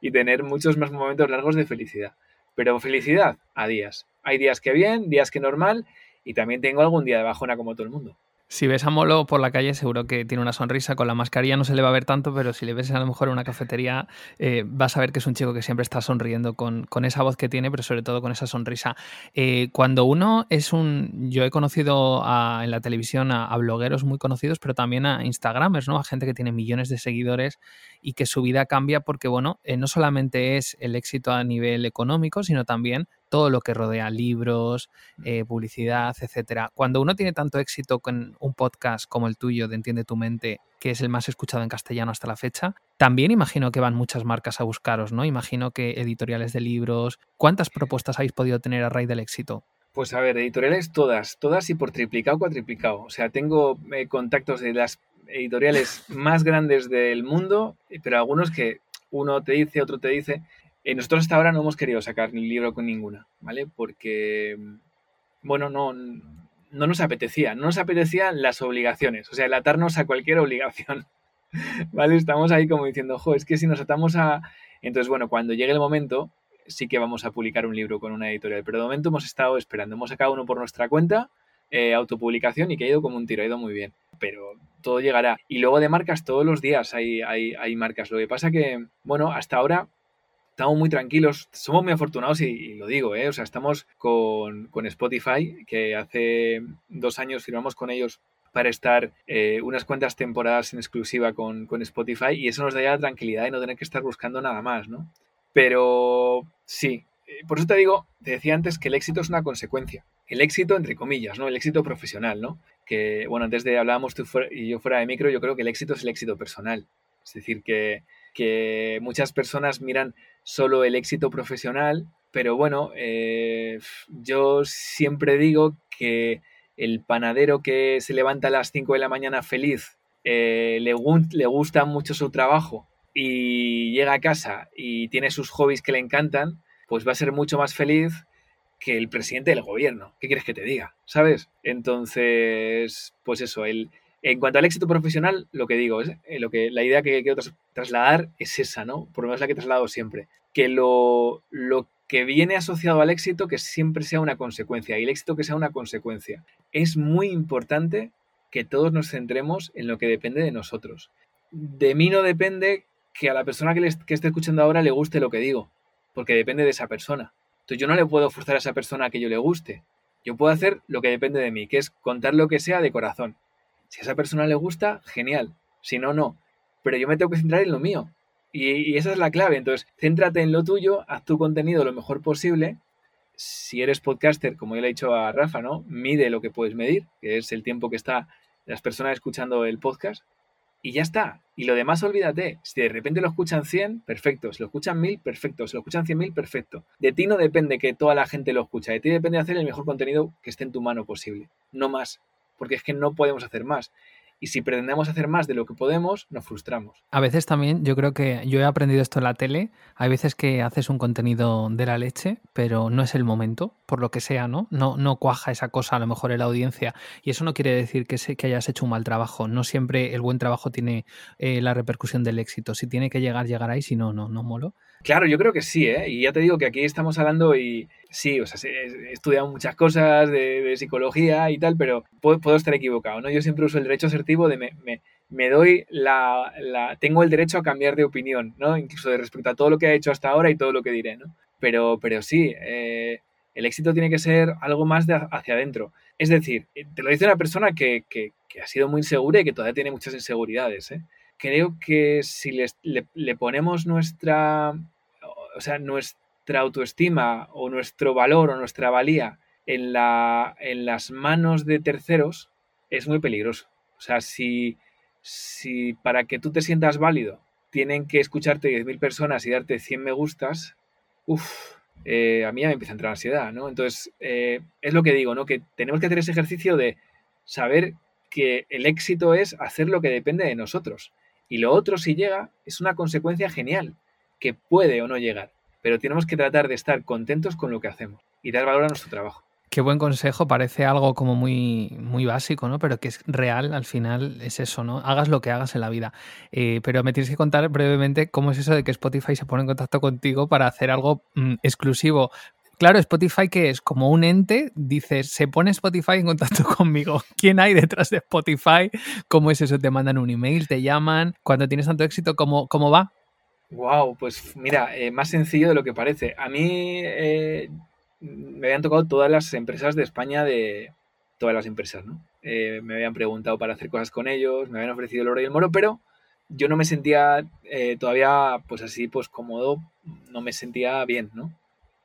y tener muchos más momentos largos de felicidad. Pero felicidad a días. Hay días que bien, días que normal y también tengo algún día de bajona como todo el mundo. Si ves a Molo por la calle, seguro que tiene una sonrisa. Con la mascarilla no se le va a ver tanto, pero si le ves a lo mejor en una cafetería, eh, vas a ver que es un chico que siempre está sonriendo con, esa voz que tiene, pero sobre todo con esa sonrisa. Eh, cuando uno es un. Yo he conocido en la televisión a, blogueros muy conocidos, pero también a Instagramers, ¿no? A gente que tiene millones de seguidores y que su vida cambia porque, bueno, eh, no solamente es el éxito a nivel económico, sino también todo lo que rodea libros, eh, publicidad, etcétera. Cuando uno tiene tanto éxito con un podcast como el tuyo de Entiende tu mente, que es el más escuchado en castellano hasta la fecha, también imagino que van muchas marcas a buscaros, ¿no? Imagino que editoriales de libros. ¿Cuántas propuestas habéis podido tener a raíz del éxito? Pues a ver, editoriales todas, todas y por triplicado, cuatriplicado. O sea, tengo eh, contactos de las editoriales más grandes del mundo, pero algunos que uno te dice, otro te dice. Eh, nosotros hasta ahora no hemos querido sacar ni libro con ninguna, ¿vale? Porque, bueno, no, no nos apetecía, no nos apetecían las obligaciones, o sea, el atarnos a cualquier obligación, ¿vale? Estamos ahí como diciendo, jo, es que si nos atamos a... Entonces, bueno, cuando llegue el momento, sí que vamos a publicar un libro con una editorial, pero de momento hemos estado esperando, hemos sacado uno por nuestra cuenta, eh, autopublicación y que ha ido como un tiro, ha ido muy bien, pero todo llegará. Y luego de marcas, todos los días hay, hay, hay marcas. Lo que pasa que, bueno, hasta ahora estamos muy tranquilos, somos muy afortunados y, lo digo, ¿eh? o sea, estamos con, Spotify, que hace dos años firmamos con ellos para estar eh, unas cuantas temporadas en exclusiva con, Spotify y eso nos da ya tranquilidad y no tener que estar buscando nada más, ¿no? Pero sí, eh, por eso te digo, te decía antes que el éxito es una consecuencia. El éxito, entre comillas, ¿no? El éxito profesional, ¿no? Que, bueno, antes de hablábamos tú y yo fuera de micro, yo creo que el éxito es el éxito personal. Es decir, que, que muchas personas miran solo el éxito profesional, pero bueno, eh, yo siempre digo que el panadero que se levanta a las 5 de la mañana feliz, eh, le, gusta mucho su trabajo y llega a casa y tiene sus hobbies que le encantan, pues va a ser mucho más feliz que el presidente del gobierno. ¿Qué quieres que te diga? ¿Sabes? Entonces, pues eso, el, en cuanto al éxito profesional, lo que digo, es, eh, lo que, la idea que quiero trasladar es esa, ¿no? Por lo menos la que he trasladado siempre. Que lo, lo que viene asociado al éxito, que siempre sea una consecuencia, y el éxito que sea una consecuencia. Es muy importante que todos nos centremos en lo que depende de nosotros. De mí no depende que a la persona que, que esté escuchando ahora le guste lo que digo, porque depende de esa persona. Entonces yo no le puedo forzar a esa persona a que yo le guste. Yo puedo hacer lo que depende de mí, que es contar lo que sea de corazón. Si a esa persona le gusta, genial. Si no, no. Pero yo me tengo que centrar en lo mío. Y, esa es la clave. Entonces, céntrate en lo tuyo, haz tu contenido lo mejor posible. Si eres podcaster, como yo le he dicho a Rafa, ¿no? Mide lo que puedes medir, que es el tiempo que está las personas escuchando el podcast. Y ya está. Y lo demás, olvídate. Si de repente lo escuchan 100, perfecto. Si lo escuchan 1000, perfecto. Si lo escuchan 100.000, perfecto. De ti no depende que toda la gente lo escuche. De ti depende hacer el mejor contenido que esté en tu mano posible. No más porque es que no podemos hacer más. Y si pretendemos hacer más de lo que podemos, nos frustramos. A veces también, yo creo que yo he aprendido esto en la tele, hay veces que haces un contenido de la leche, pero no es el momento, por lo que sea, ¿no? No, no cuaja esa cosa a lo mejor en la audiencia. Y eso no quiere decir que, que hayas hecho un mal trabajo. No siempre el buen trabajo tiene eh, la repercusión del éxito. Si tiene que llegar, llegará y si no, no, no molo. Claro, yo creo que sí, ¿eh? Y ya te digo que aquí estamos hablando y sí, o sea, he estudiado muchas cosas de, psicología y tal, pero puedo, estar equivocado, ¿no? Yo siempre uso el derecho asertivo de me, me, me doy la, la, tengo el derecho a cambiar de opinión, ¿no? Incluso de respecto a todo lo que he hecho hasta ahora y todo lo que diré, ¿no? Pero, pero sí, eh, el éxito tiene que ser algo más de hacia adentro. Es decir, te lo dice una persona que, que, que ha sido muy insegura y que todavía tiene muchas inseguridades, ¿eh? Creo que si le, le ponemos nuestra o sea, nuestra autoestima o nuestro valor o nuestra valía en, la, en las manos de terceros es muy peligroso. O sea, si, si para que tú te sientas válido tienen que escucharte 10.000 personas y darte 100 me gustas, uff, eh, a mí ya me empieza a entrar ansiedad, ¿no? Entonces, eh, es lo que digo, ¿no? Que tenemos que hacer ese ejercicio de saber que el éxito es hacer lo que depende de nosotros. Y lo otro, si llega, es una consecuencia genial, que puede o no llegar. Pero tenemos que tratar de estar contentos con lo que hacemos y dar valor a nuestro trabajo. Qué buen consejo, parece algo como muy, muy básico, ¿no? Pero que es real, al final es eso, ¿no? Hagas lo que hagas en la vida. Eh, pero me tienes que contar brevemente cómo es eso de que Spotify se pone en contacto contigo para hacer algo mm, exclusivo. Claro, Spotify que es como un ente, dices, se pone Spotify en contacto conmigo. ¿Quién hay detrás de Spotify? ¿Cómo es eso? ¿Te mandan un email? ¿Te llaman? Cuando tienes tanto éxito, ¿cómo, cómo va? Wow, pues mira, eh, más sencillo de lo que parece. A mí eh, me habían tocado todas las empresas de España de todas las empresas, ¿no? Eh, me habían preguntado para hacer cosas con ellos, me habían ofrecido el oro y el moro, pero yo no me sentía eh, todavía, pues así, pues cómodo, no me sentía bien, ¿no?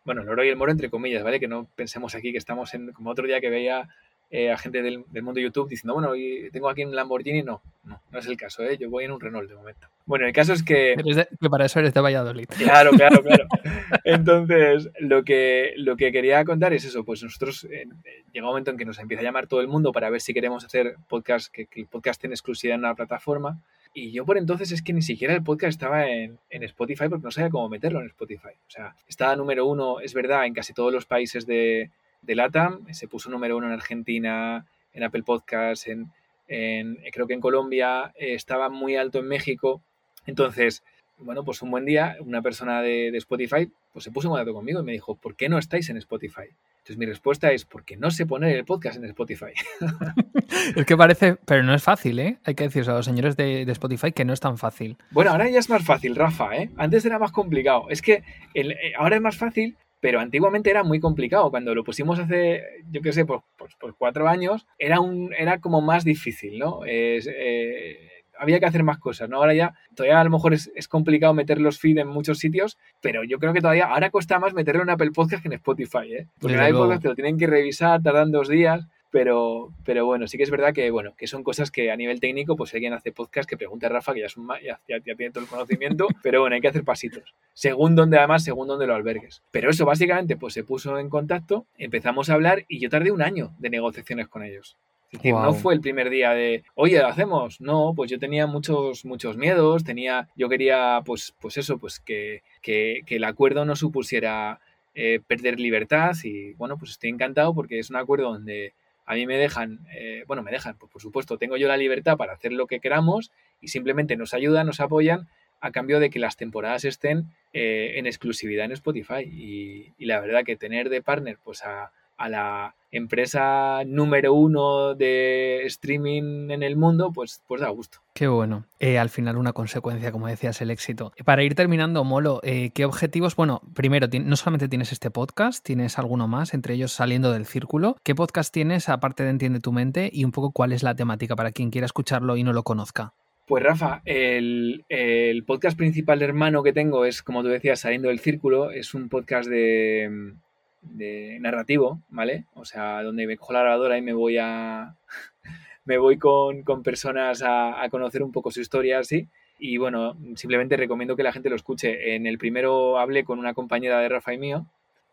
Bueno, el oro y el moro entre comillas, ¿vale? Que no pensemos aquí que estamos en, como otro día que veía eh, a gente del, mundo de YouTube diciendo, bueno, tengo aquí un Lamborghini. No, no, no es el caso, ¿eh? Yo voy en un Renault de momento. Bueno, el caso es que... que para eso eres de Valladolid. Claro, claro, claro. Entonces, lo que, lo que quería contar es eso, pues nosotros eh, llega un momento en que nos empieza a llamar todo el mundo para ver si queremos hacer podcast, que, el podcast tenga exclusividad en una plataforma. Y yo por entonces es que ni siquiera el podcast estaba en, en, Spotify porque no sabía cómo meterlo en Spotify. O sea, estaba número uno, es verdad, en casi todos los países de, de LATAM, se puso número uno en Argentina, en Apple Podcasts, en, creo que en Colombia, eh, estaba muy alto en México. Entonces, bueno, pues un buen día, una persona de, Spotify pues se puso en contacto conmigo y me dijo, ¿por qué no estáis en Spotify? Entonces mi respuesta es, porque no sé poner el podcast en Spotify. es que parece, pero no es fácil, ¿eh? Hay que decir a los señores de, Spotify que no es tan fácil. Bueno, ahora ya es más fácil, Rafa, ¿eh? Antes era más complicado. Es que eh, ahora es más fácil pero antiguamente era muy complicado. Cuando lo pusimos hace, yo qué sé, pues, pues, pues, cuatro años, era, un, era como más difícil, ¿no? Es, eh, había que hacer más cosas, ¿no? Ahora ya, todavía a lo mejor es, complicado meter los feed en muchos sitios, pero yo creo que todavía, ahora cuesta más meterlo en Apple Podcast que en Spotify, ¿eh? Porque en Apple Podcast te lo tienen que revisar, tardan dos días. Pero, pero bueno, sí que es verdad que, bueno, que son cosas que a nivel técnico, pues si alguien hace podcast, que pregunte a Rafa, que ya, es un, ya, ya, tiene todo el conocimiento, pero bueno, hay que hacer pasitos. Según donde, además, según donde lo albergues. Pero eso, básicamente, pues se puso en contacto, empezamos a hablar y yo tardé un año de negociaciones con ellos. Es decir, no fue el primer día de, oye, ¿lo hacemos? No, pues yo tenía muchos, muchos miedos, tenía, yo quería, pues, pues eso, pues que, que, que el acuerdo no supusiera eh, perder libertad y bueno, pues estoy encantado porque es un acuerdo donde a mí me dejan, eh, bueno, me dejan, pues por supuesto, tengo yo la libertad para hacer lo que queramos y simplemente nos ayudan, nos apoyan a cambio de que las temporadas estén eh, en exclusividad en Spotify. Y, y, la verdad que tener de partner pues a, a la empresa número uno de streaming en el mundo, pues, pues da gusto. Qué bueno. Eh, al final una consecuencia, como decías, el éxito. Para ir terminando, Molo, eh, ¿qué objetivos? Bueno, primero, no solamente tienes este podcast, tienes alguno más, entre ellos saliendo del círculo. ¿Qué podcast tienes aparte de Entiende tu mente y un poco cuál es la temática para quien quiera escucharlo y no lo conozca? Pues Rafa, el, el podcast principal hermano que tengo es, como tú decías, Saliendo del Círculo. Es un podcast de, de narrativo, ¿vale? O sea, donde me cojo la grabadora y me voy a. me voy con, personas a, conocer un poco su historia, así. Y bueno, simplemente recomiendo que la gente lo escuche. En el primero hablé con una compañera de Rafa y mío,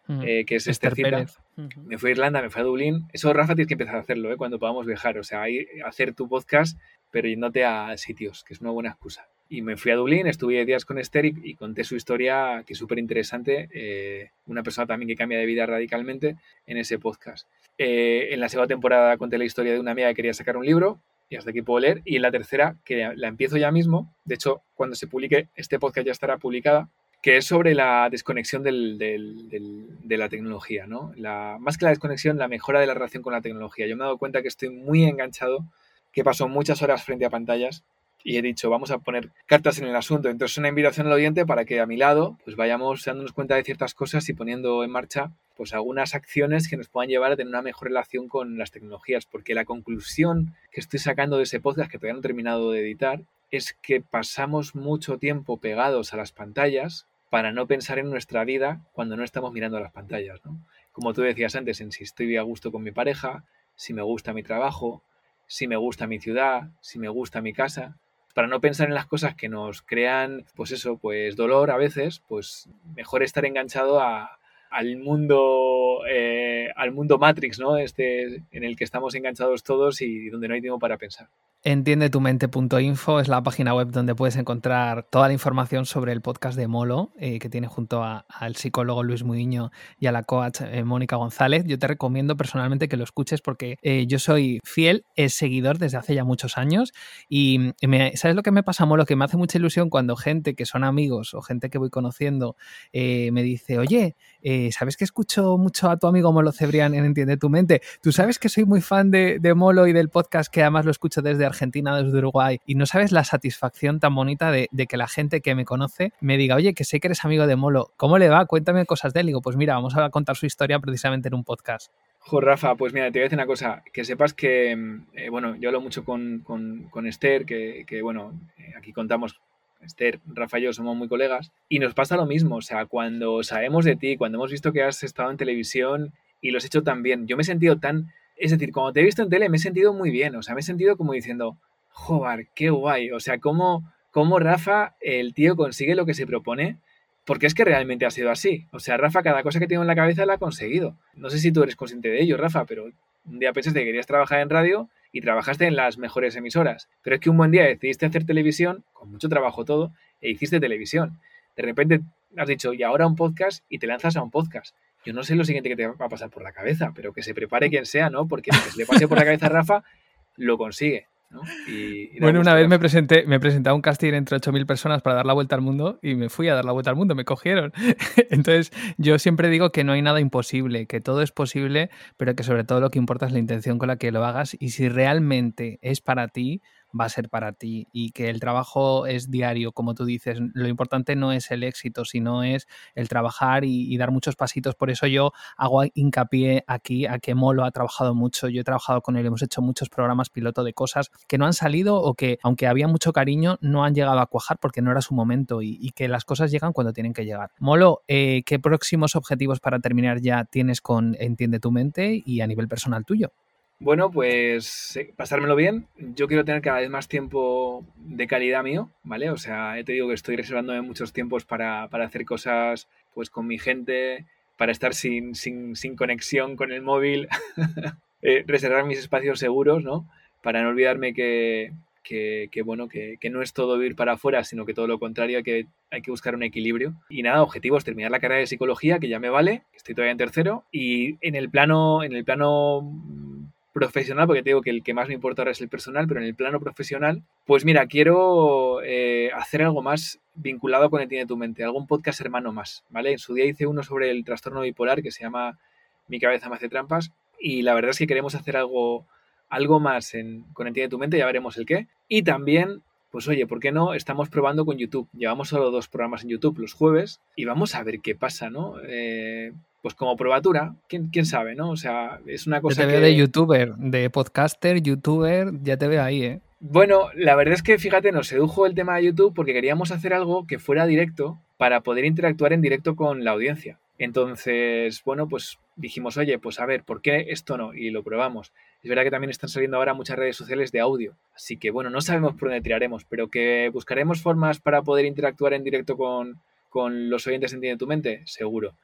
mm. eh, que es Esther Pérez. Me fui a Irlanda, me fui a Dublín. Eso, Rafa, tienes que empezar a hacerlo, ¿eh? Cuando podamos viajar. O sea, hacer tu podcast, pero yéndote a sitios, que es una buena excusa. Y me fui a Dublín, estuve días con Esther y, conté su historia, que es súper interesante. Eh, una persona también que cambia de vida radicalmente en ese podcast. Eh, en la segunda temporada conté la historia de una amiga que quería sacar un libro y hasta aquí puedo leer. Y en la tercera, que la empiezo ya mismo, de hecho, cuando se publique, este podcast ya estará publicada, que es sobre la desconexión del, del, de la tecnología, ¿no? La, más que la desconexión, la mejora de la relación con la tecnología. Yo me he dado cuenta que estoy muy enganchado, que paso muchas horas frente a pantallas y he dicho, vamos a poner cartas en el asunto. Entonces, una invitación al oyente para que a mi lado pues vayamos dándonos cuenta de ciertas cosas y poniendo en marcha pues algunas acciones que nos puedan llevar a tener una mejor relación con las tecnologías, porque la conclusión que estoy sacando de ese podcast que todavía no he terminado de editar es que pasamos mucho tiempo pegados a las pantallas para no pensar en nuestra vida cuando no estamos mirando a las pantallas, ¿no? Como tú decías antes, en si estoy a gusto con mi pareja, si me gusta mi trabajo, si me gusta mi ciudad, si me gusta mi casa para no pensar en las cosas que nos crean, pues eso, pues dolor a veces, pues mejor estar enganchado a, al mundo, eh, al mundo Matrix, ¿no? Este en el que estamos enganchados todos y donde no hay tiempo para pensar. Entiendetumente.info es la página web donde puedes encontrar toda la información sobre el podcast de Molo, eh, que tiene junto al psicólogo Luis Muiño y a la coach eh, Mónica González. Yo te recomiendo personalmente que lo escuches porque eh, yo soy fiel seguidor desde hace ya muchos años y ¿sabes lo que me pasa, Molo? Que me hace mucha ilusión cuando gente que son amigos o gente que voy conociendo me dice, oye, ¿sabes que escucho mucho a tu amigo Molo Cebrián en Entiende tu Mente? Tú sabes que soy muy fan de, de Molo y del podcast que además lo escucho desde Argentina, desde Uruguay, y no sabes la satisfacción tan bonita de, que la gente que me conoce me diga, oye, que sé que eres amigo de Molo, ¿cómo le va? Cuéntame cosas de él. digo, pues mira, vamos a contar su historia precisamente en un podcast. Jo, Rafa, pues mira, te voy a decir una cosa, que sepas que, mm, eh, bueno, yo hablo mucho con, con, Esther, que, bueno, eh, aquí contamos Esther, Rafa y yo somos muy colegas, y nos pasa lo mismo, o sea, cuando sabemos de ti, cuando hemos visto que has estado en televisión y lo has hecho tan bien, yo me he sentido tan es decir, cuando te he visto en tele me he sentido muy bien, o sea, me he sentido como diciendo, joder, qué guay, o sea, cómo, cómo Rafa, el tío, consigue lo que se propone, porque es que realmente ha sido así. O sea, Rafa, cada cosa que tiene en la cabeza la ha conseguido. No sé si tú eres consciente de ello, Rafa, pero un día pensaste que querías trabajar en radio y trabajaste en las mejores emisoras. Pero es que un buen día decidiste hacer televisión, con mucho trabajo todo, e hiciste televisión. De repente has dicho, y ahora un podcast, y te lanzas a un podcast yo no sé lo siguiente que te va a pasar por la cabeza, pero que se prepare quien sea, ¿no? Porque lo que se le pase por la cabeza a Rafa, lo consigue. ¿no? bueno, una vez me presenté, me presenté a un casting entre 8.000 personas para dar la vuelta al mundo y me fui a dar la vuelta al mundo, me cogieron. Entonces, yo siempre digo que no hay nada imposible, que todo es posible, pero que sobre todo lo que importa es la intención con la que lo hagas y si realmente es para ti, va a ser para ti y que el trabajo es diario, como tú dices. Lo importante no es el éxito, sino es el trabajar y, dar muchos pasitos. Por eso yo hago hincapié aquí a que Molo ha trabajado mucho. Yo he trabajado con él, hemos hecho muchos programas piloto de cosas que no han salido o que, aunque había mucho cariño, no han llegado a cuajar porque no era su momento y, que las cosas llegan cuando tienen que llegar. Molo, eh, ¿qué próximos objetivos para terminar ya tienes con Entiende tu mente y a nivel personal tuyo? Bueno, pues pasármelo bien. Yo quiero tener cada vez más tiempo de calidad mío, ¿vale? O sea, te digo que estoy reservándome muchos tiempos para, hacer cosas pues con mi gente, para estar sin, sin, sin conexión con el móvil, eh, reservar mis espacios seguros, ¿no? Para no olvidarme que, que, bueno, que, que, no es todo ir para afuera, sino que todo lo contrario, que hay que buscar un equilibrio. Y nada, objetivos, terminar la carrera de psicología, que ya me vale, estoy todavía en tercero, y en el plano, en el plano profesional, porque te digo que el que más me importa ahora es el personal, pero en el plano profesional, pues mira, quiero eh, hacer algo más vinculado con el Tiene tu mente, algún podcast hermano más, ¿vale? En su día hice uno sobre el trastorno bipolar que se llama Mi cabeza me hace trampas y la verdad es que queremos hacer algo, algo más en, con el Tiene tu mente, ya veremos el qué. Y también pues oye, ¿por qué no? Estamos probando con YouTube. Llevamos solo dos programas en YouTube los jueves y vamos a ver qué pasa, ¿no? Eh, pues como probatura, ¿quién, quién sabe, ¿no? O sea, es una cosa. Ya te veo de youtuber, de podcaster, youtuber, ya te veo ahí, ¿eh? Bueno, la verdad es que fíjate, nos sedujo el tema de YouTube porque queríamos hacer algo que fuera directo para poder interactuar en directo con la audiencia. Entonces, bueno, pues dijimos, oye, pues a ver, ¿por qué esto no? Y lo probamos. Es verdad que también están saliendo ahora muchas redes sociales de audio. Así que, bueno, no sabemos por dónde tiraremos, pero que buscaremos formas para poder interactuar en directo con, con los oyentes en Tiene tu Mente, seguro.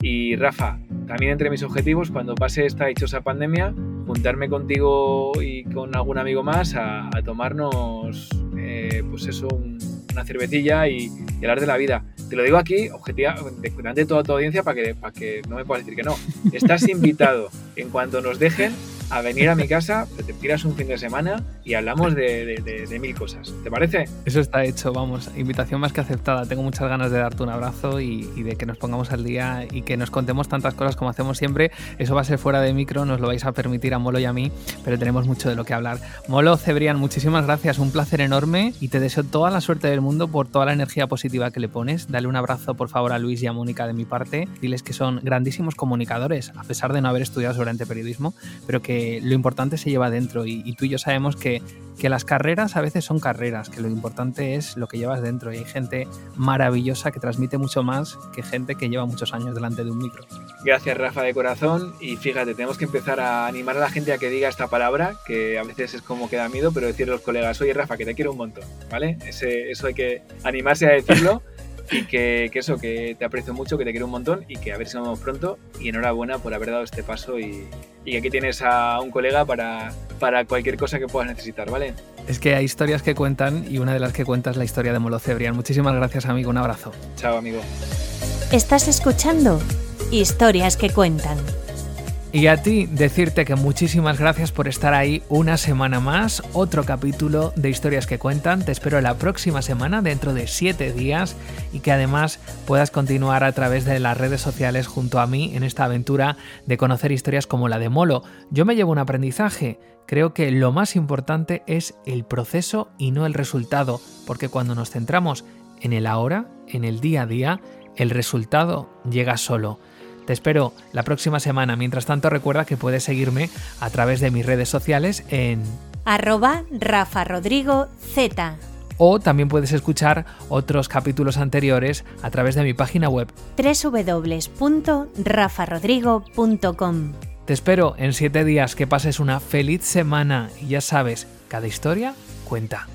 Y Rafa, también entre mis objetivos, cuando pase esta dichosa pandemia, juntarme contigo y con algún amigo más a, tomarnos, eh, pues eso, una cervecilla y, hablar de la vida. Te lo digo aquí, objetiva, delante de toda tu audiencia, para que, para que no me puedas decir que no. Estás invitado. En cuanto nos dejen, a venir a mi casa, te tiras un fin de semana y hablamos de, mil cosas. ¿Te parece? Eso está hecho, vamos. Invitación más que aceptada. Tengo muchas ganas de darte un abrazo y, de que nos pongamos al día y que nos contemos tantas cosas como hacemos siempre. Eso va a ser fuera de micro, nos lo vais a permitir a Molo y a mí, pero tenemos mucho de lo que hablar. Molo, Cebrián, muchísimas gracias. Un placer enorme y te deseo toda la suerte del mundo por toda la energía positiva que le pones. Dale un abrazo, por favor, a Luis y a Mónica de mi parte. Diles que son grandísimos comunicadores, a pesar de no haber estudiado sobre periodismo, pero que lo importante se lleva dentro y, tú y yo sabemos que, que, las carreras a veces son carreras, que lo importante es lo que llevas dentro y hay gente maravillosa que transmite mucho más que gente que lleva muchos años delante de un micro. Gracias Rafa de corazón y fíjate, tenemos que empezar a animar a la gente a que diga esta palabra, que a veces es como que da miedo, pero decirle a los colegas, oye Rafa, que te quiero un montón, ¿vale? Ese, eso hay que animarse a decirlo. y que, que, eso, que te aprecio mucho, que te quiero un montón y que a ver si nos vemos pronto. Y enhorabuena por haber dado este paso y, y aquí tienes a un colega para, para cualquier cosa que puedas necesitar, ¿vale? Es que hay historias que cuentan y una de las que cuentas es la historia de Molo Cebrián. Muchísimas gracias, amigo. Un abrazo. Chao, amigo. Estás escuchando Historias que cuentan. Y a ti decirte que muchísimas gracias por estar ahí una semana más, otro capítulo de historias que cuentan. Te espero la próxima semana, dentro de siete días, y que además puedas continuar a través de las redes sociales junto a mí en esta aventura de conocer historias como la de Molo. Yo me llevo un aprendizaje. Creo que lo más importante es el proceso y no el resultado, porque cuando nos centramos en el ahora, en el día a día, el resultado llega solo. Te espero la próxima semana. Mientras tanto, recuerda que puedes seguirme a través de mis redes sociales en arroba Rafa Rodrigo Z. O también puedes escuchar otros capítulos anteriores a través de mi página web www.rafarodrigo.com. Te espero en siete días que pases una feliz semana y ya sabes, cada historia cuenta.